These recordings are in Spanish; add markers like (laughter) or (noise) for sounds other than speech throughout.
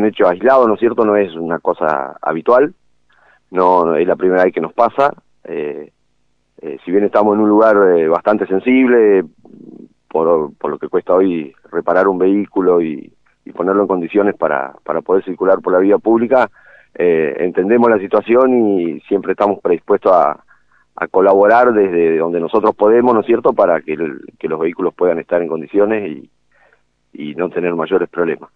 un hecho aislado, ¿no es cierto? No es una cosa habitual, no, es la primera vez que nos pasa. Eh, eh, si bien estamos en un lugar eh, bastante sensible, por, por, lo que cuesta hoy reparar un vehículo y, ponerlo en condiciones para, para poder circular por la vía pública, entendemos la situación y siempre estamos predispuestos a, a colaborar desde donde nosotros podemos, ¿no es cierto?, para que, que los vehículos puedan estar en condiciones y, y no tener mayores problemas.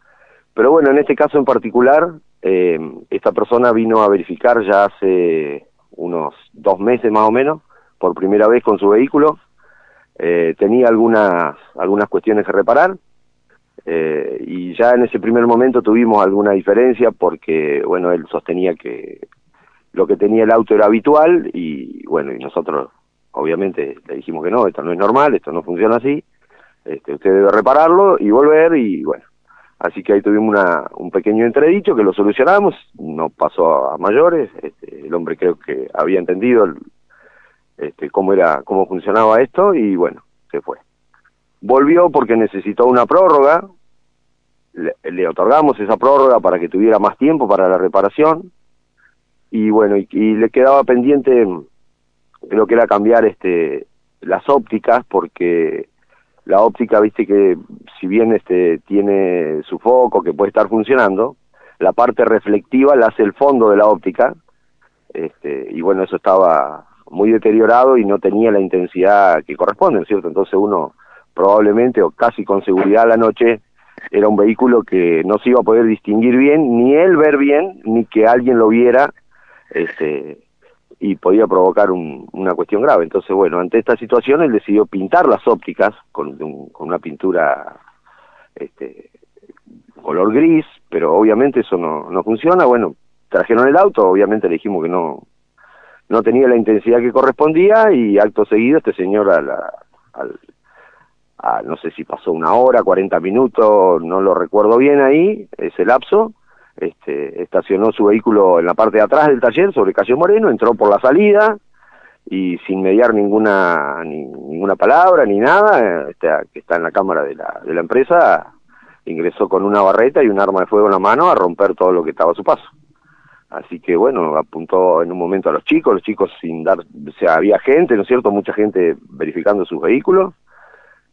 Pero bueno, en este caso en particular, eh, esta persona vino a verificar ya hace unos dos meses más o menos, por primera vez con su vehículo, eh, tenía algunas, algunas cuestiones que reparar, eh, y ya en ese primer momento tuvimos alguna diferencia porque, bueno, él sostenía que lo que tenía el auto era habitual y, bueno, y nosotros obviamente le dijimos que no, esto no es normal, esto no funciona así, este, usted debe repararlo y volver y, bueno, Así que ahí tuvimos una, un pequeño entredicho que lo solucionamos, no pasó a, mayores, este, el hombre creo que había entendido este, cómo era, cómo funcionaba esto y bueno, se fue. Volvió porque necesitó una prórroga, le, otorgamos esa prórroga para que tuviera más tiempo para la reparación y bueno, y, le quedaba pendiente creo que era cambiar este las ópticas porque la óptica, viste que si bien este tiene su foco que puede estar funcionando, la parte reflectiva la hace el fondo de la óptica, este, y bueno, eso estaba muy deteriorado y no tenía la intensidad que corresponde, ¿cierto? Entonces uno probablemente o casi con seguridad a la noche era un vehículo que no se iba a poder distinguir bien, ni él ver bien, ni que alguien lo viera este, y podía provocar una cuestión grave. Entonces, bueno, ante esta situación él decidió pintar las ópticas con, con una pintura este, color gris, pero obviamente eso no, no funciona. Bueno, trajeron el auto, obviamente le dijimos que no, no tenía la intensidad que correspondía y acto seguido este señor a la, al, a, no sé si pasó una hora, 40 minutos, no lo recuerdo bien ahí, ese lapso, este, estacionó su vehículo en la parte de atrás del taller sobre Calle Moreno, entró por la salida y sin mediar ninguna ninguna palabra ni nada, este, que está en la cámara de la, de la empresa, ingresó con una barreta y un arma de fuego en la mano a romper todo lo que estaba a su paso. Así que bueno, apuntó en un momento a los chicos, los chicos sin dar, o sea, había gente, ¿no es cierto? Mucha gente verificando sus vehículos.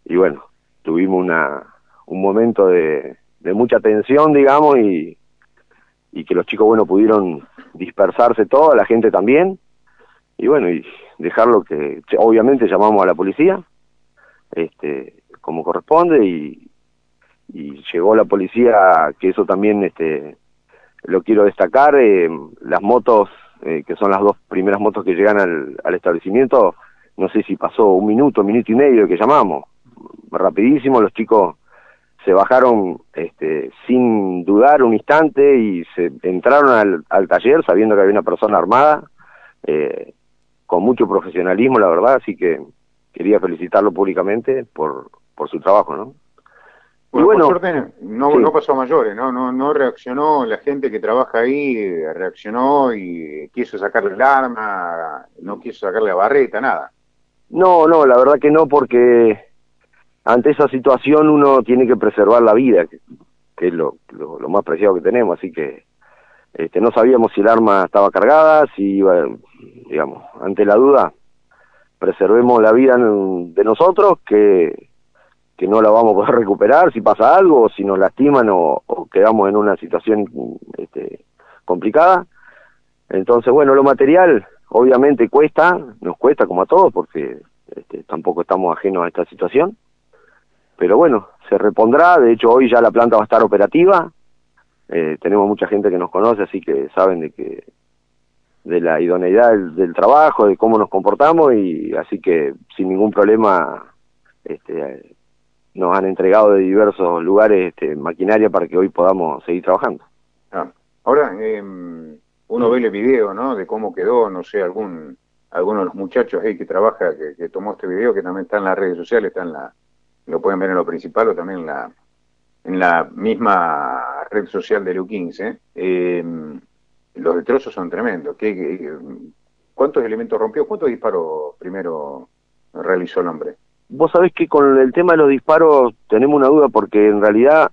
Y bueno, tuvimos una, un momento de, de mucha tensión, digamos, y, y que los chicos, bueno, pudieron dispersarse toda, la gente también, y bueno, y dejarlo que, obviamente llamamos a la policía, este, como corresponde, y, llegó la policía, que eso también, este, lo quiero destacar, eh, las motos, eh, que son las dos primeras motos que llegan al, al establecimiento, no sé si pasó un minuto, minuto y medio que llamamos, rapidísimo, los chicos se bajaron este, sin dudar un instante y se entraron al, taller sabiendo que había una persona armada, eh, con mucho profesionalismo, la verdad, así que quería felicitarlo públicamente por, por su trabajo, ¿no? Bueno, no, no pasó a mayores, ¿no? ¿no? No reaccionó la gente que trabaja ahí, reaccionó y quiso sacarle el arma, no quiso sacarle la barreta, nada. No, no, la verdad que no, porque ante esa situación uno tiene que preservar la vida, que, es lo, lo, más preciado que tenemos, así que este, no sabíamos si el arma estaba cargada, si iba, digamos, ante la duda, preservemos la vida de nosotros, que, que no la vamos a poder (laughs) recuperar si pasa algo, o si nos lastiman o, quedamos en una situación este, complicada. Entonces, bueno, lo material obviamente cuesta, nos cuesta como a todos, porque este, tampoco estamos ajenos a esta situación pero bueno, se repondrá, de hecho hoy ya la planta va a estar operativa, eh, tenemos mucha gente que nos conoce, así que saben de que de la idoneidad del, trabajo, de cómo nos comportamos y así que sin ningún problema este, nos han entregado de diversos lugares este, maquinaria para que hoy podamos seguir trabajando. Ah, ahora, em, uno ve el video, ¿no? De cómo quedó, no sé, algún alguno de los muchachos ahí que trabaja, que, que tomó este video, que también está en las redes sociales, está en la lo pueden ver en lo principal o también en la, en la misma red social de Lu15, eh, los destrozos son tremendos. ¿Qué, cuántos elementos rompió? ¿Cuántos disparos primero realizó el hombre? Vos sabés que con el tema de los disparos tenemos una duda porque en realidad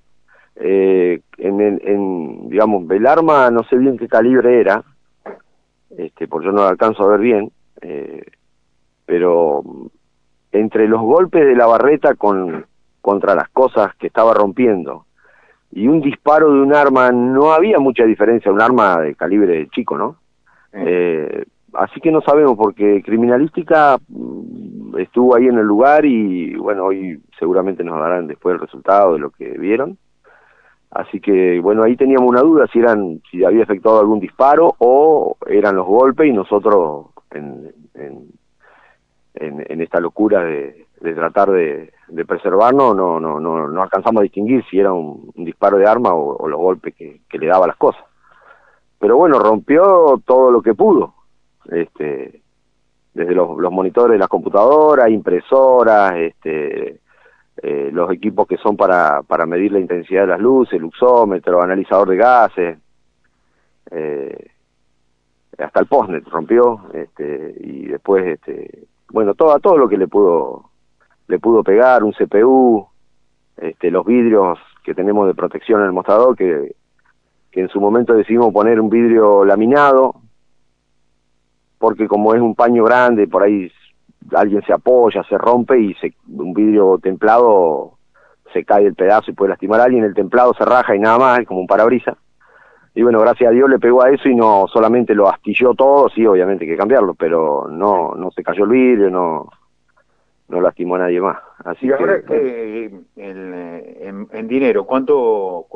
eh, en, en, digamos, el arma no sé bien qué calibre era, este, porque yo no lo alcanzo a ver bien, eh, pero entre los golpes de la barreta con, contra las cosas que estaba rompiendo y un disparo de un arma, no había mucha diferencia, un arma de calibre chico, ¿no? Eh, así que no sabemos, porque criminalística mm, estuvo ahí en el lugar y bueno, hoy seguramente nos darán después el resultado de lo que vieron. Así que bueno, ahí teníamos una duda si eran, si había efectuado algún disparo o eran los golpes y nosotros en, en, en, esta locura de, de tratar de, de, preservarnos no, no, no, no alcanzamos a distinguir si era un, disparo de arma o, los golpes que, le daba las cosas. Pero bueno, rompió todo lo que pudo, este, desde los, los monitores de las computadoras, impresoras, este, eh, los equipos que son para, para medir la intensidad de las luces, luxómetro, analizador de gases, eh, hasta el postnet rompió, este, y después, este, bueno, todo, todo lo que le pudo, le pudo pegar, un CPU, este, los vidrios que tenemos de protección en el mostrador, que, que en su momento decidimos poner un vidrio laminado, porque como es un paño grande, por ahí alguien se apoya, se rompe y se, un vidrio templado se cae el pedazo y puede lastimar a alguien, el templado se raja y nada más, como un parabrisa. Y bueno, gracias a Dios le pegó a eso y no solamente lo astilló todo, sí, obviamente hay que cambiarlo, pero no no se cayó el vidrio, no no lastimó a nadie más. Así y ahora que, en, en, dinero, ¿cuánto,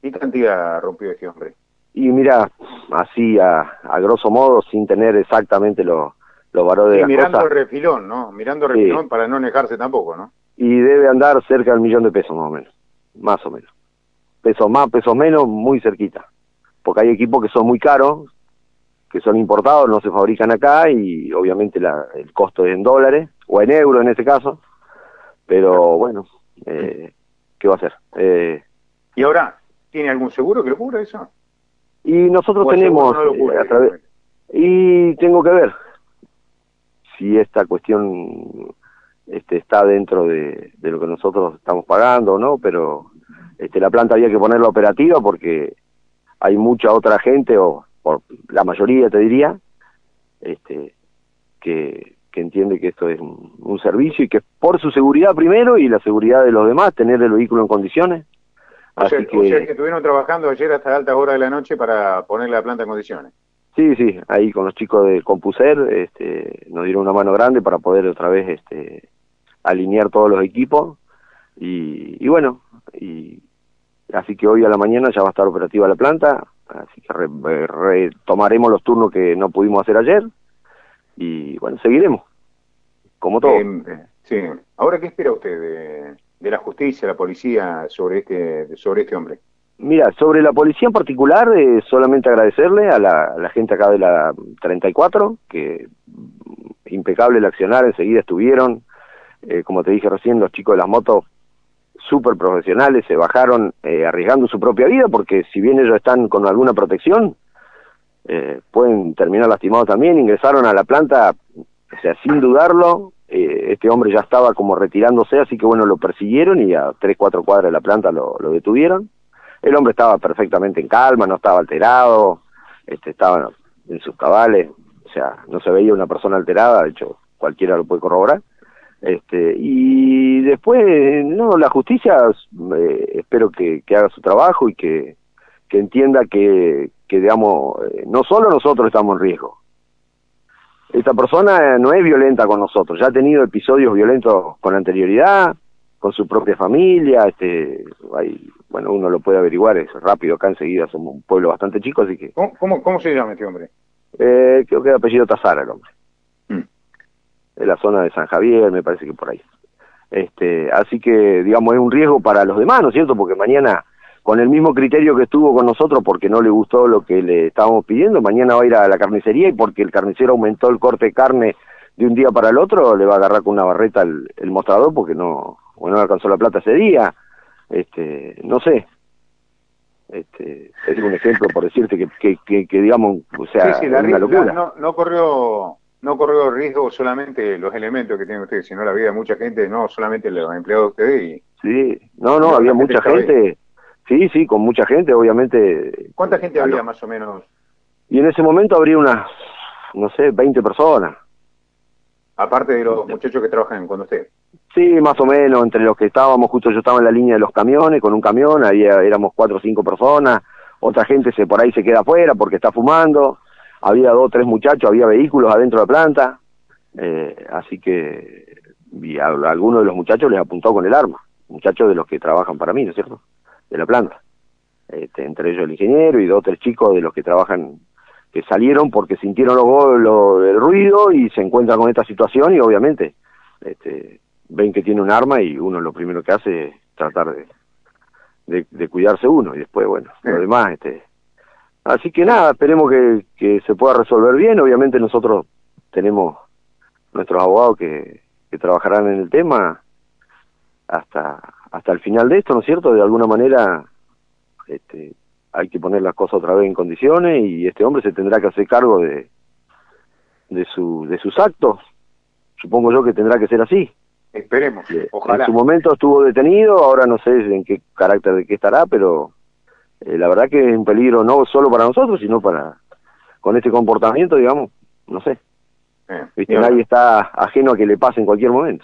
qué cantidad rompió ese hombre? Y mira, así a, a grosso modo, sin tener exactamente los los varones de mirando el refilón, ¿no? Mirando el refilón para no negarse tampoco, ¿no? Y debe andar cerca del millón de pesos más o menos, más o menos. Pesos más, pesos menos, muy cerquita. Porque hay equipos que son muy caros, que son importados, no se fabrican acá y obviamente la, el costo es en dólares, o en euros en este caso. Pero bueno, eh, ¿qué va a hacer? Eh, ¿Y ahora tiene algún seguro que lo cubra eso? Y nosotros tenemos... Eh, y tengo que ver, si esta cuestión este, está dentro de, lo que nosotros estamos pagando, ¿no? Pero este, la planta había que ponerla operativa porque hay mucha otra gente, o por la mayoría te diría, este, que, que entiende que esto es un, servicio y que por su seguridad primero y la seguridad de los demás, tener el vehículo en condiciones. O, sea, que, o sea que estuvieron trabajando ayer hasta altas horas de la noche para poner la planta en condiciones. Sí, sí, ahí con los chicos de Compuser este, nos dieron una mano grande para poder otra vez este, alinear todos los equipos y, bueno, y así que hoy a la mañana ya va a estar operativa la planta, así que retomaremos los turnos que no pudimos hacer ayer y bueno, seguiremos, como todo. Em, sí, ahora qué espera usted de, de la justicia, la policía sobre este, sobre este hombre? Mira, sobre la policía en particular, eh, solamente agradecerle a la, gente acá de la 34, que impecable el accionar, enseguida estuvieron, eh, como te dije recién, los chicos de las motos súper profesionales, se bajaron eh, arriesgando su propia vida, porque si bien ellos están con alguna protección, pueden terminar lastimados también, ingresaron a la planta, o sea, sin dudarlo, este hombre ya estaba como retirándose, así que bueno, lo persiguieron y a tres, cuatro cuadras de la planta lo detuvieron el hombre estaba perfectamente en calma, no estaba alterado, este, estaba en sus cabales, o sea, no se veía una persona alterada, de hecho cualquiera lo puede corroborar. Este, y después, no, la justicia eh, espero que, haga su trabajo y que, que entienda que, que, digamos, eh, no solo nosotros estamos en riesgo. Esta persona no es violenta con nosotros, ya ha tenido episodios violentos con anterioridad, con su propia familia, este, hay, bueno, uno lo puede averiguar, es rápido, acá enseguida somos un pueblo bastante chico, así que... ¿Cómo, cómo, se llama este hombre? Eh, creo que es apellido Tazara el hombre. Mm. De la zona de San Javier, me parece que por ahí. Este, así que, digamos, es un riesgo para los demás, ¿no es cierto? Porque mañana, con el mismo criterio que estuvo con nosotros, porque no le gustó lo que le estábamos pidiendo, mañana va a ir a la carnicería y porque el carnicero aumentó el corte de carne de un día para el otro, le va a agarrar con una barreta el mostrador porque no, bueno, no alcanzó la plata ese día, este, no sé, este, es un ejemplo por decirte que, que, que, digamos, o sea, una locura. No, no, corrió no corrió riesgo solamente los elementos que tienen ustedes, sino la vida de mucha gente, no solamente los empleados de ustedes. sí, no, no, había mucha gente, Sí, sí, con mucha gente, obviamente. ¿Cuánta gente había más o menos? Y en ese momento habría unas, no sé, 20 personas. Aparte de los muchachos que trabajan con usted. Sí, más o menos, entre los que estábamos, justo yo estaba en la línea de los camiones, con un camión, ahí éramos cuatro o cinco personas, otra gente se por ahí se queda afuera porque está fumando, había dos o tres muchachos, había vehículos adentro de la planta, eh, así que y a, alguno de los muchachos les apuntó con el arma, muchachos de los que trabajan para mí, ¿no es cierto?, de la planta, este, entre ellos el ingeniero y dos o tres chicos de los que trabajan que salieron porque sintieron lo, el ruido y se encuentran con esta situación y obviamente este, ven que tiene un arma y uno lo primero que hace es tratar de, de, cuidarse uno y después, bueno, lo demás. este Así que nada, esperemos que, que se pueda resolver bien. Obviamente nosotros tenemos nuestros abogados que, que trabajarán en el tema hasta hasta el final de esto, ¿no es cierto? De alguna manera este, hay que poner las cosas otra vez en condiciones y este hombre se tendrá que hacer cargo de, de, su, de sus actos. Supongo yo que tendrá que ser así. Esperemos, ojalá. En su momento estuvo detenido, ahora no sé en qué carácter de qué estará, pero eh, la verdad que es un peligro no solo para nosotros, sino para, con este comportamiento, digamos, no sé. Eh, Nadie está ajeno a que le pase en cualquier momento.